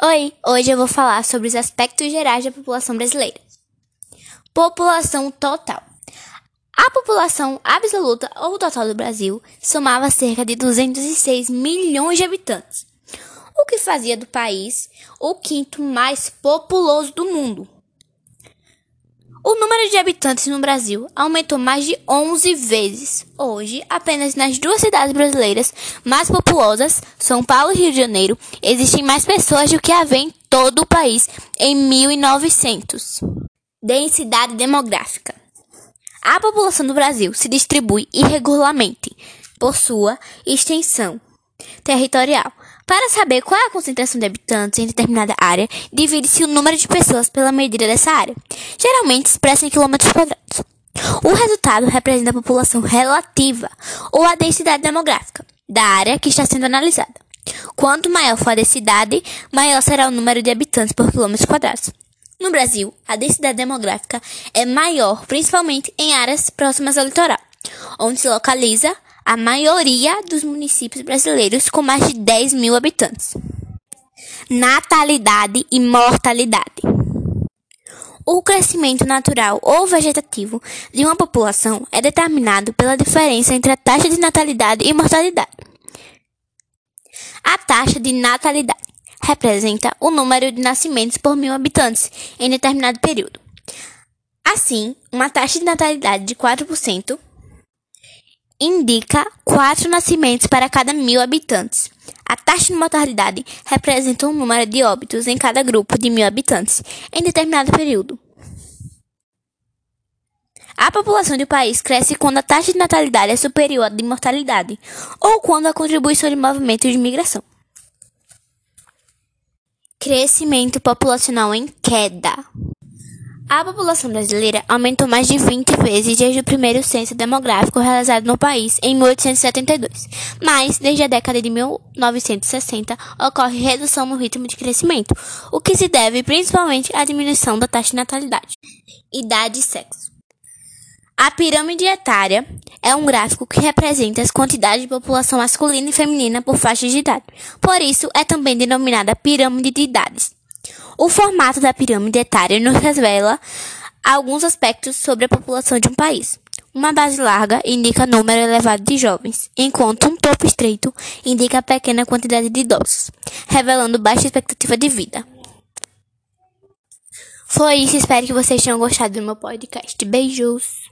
Oi, hoje eu vou falar sobre os aspectos gerais da população brasileira. População total. A população absoluta ou total do Brasil somava cerca de 206 milhões de habitantes, o que fazia do país o quinto mais populoso do mundo. O número de habitantes no Brasil aumentou mais de 11 vezes. Hoje, apenas nas duas cidades brasileiras mais populosas, São Paulo e Rio de Janeiro, existem mais pessoas do que havia em todo o país em 1900. Densidade demográfica. A população do Brasil se distribui irregularmente por sua extensão territorial. Para saber qual é a concentração de habitantes em determinada área, divide-se o número de pessoas pela medida dessa área, geralmente expressa em quilômetros quadrados. O resultado representa a população relativa ou a densidade demográfica da área que está sendo analisada. Quanto maior for a densidade, maior será o número de habitantes por quilômetros quadrados. No Brasil, a densidade demográfica é maior principalmente em áreas próximas ao litoral, onde se localiza a maioria dos municípios brasileiros com mais de 10 mil habitantes. Natalidade e mortalidade. O crescimento natural ou vegetativo de uma população é determinado pela diferença entre a taxa de natalidade e mortalidade. A taxa de natalidade representa o número de nascimentos por mil habitantes em determinado período. Assim, uma taxa de natalidade de 4% indica quatro nascimentos para cada mil habitantes. A taxa de mortalidade representa o número de óbitos em cada grupo de mil habitantes em determinado período. A população do país cresce quando a taxa de natalidade é superior à de mortalidade ou quando a contribuição de movimentos de migração. Crescimento populacional em queda. A população brasileira aumentou mais de 20 vezes desde o primeiro censo demográfico realizado no país em 1872, mas desde a década de 1960 ocorre redução no ritmo de crescimento, o que se deve principalmente à diminuição da taxa de natalidade. Idade e sexo. A pirâmide etária é um gráfico que representa as quantidades de população masculina e feminina por faixas de idade. Por isso, é também denominada pirâmide de idades. O formato da pirâmide etária nos revela alguns aspectos sobre a população de um país. Uma base larga indica número elevado de jovens, enquanto um topo estreito indica pequena quantidade de idosos, revelando baixa expectativa de vida. Foi isso, espero que vocês tenham gostado do meu podcast. Beijos!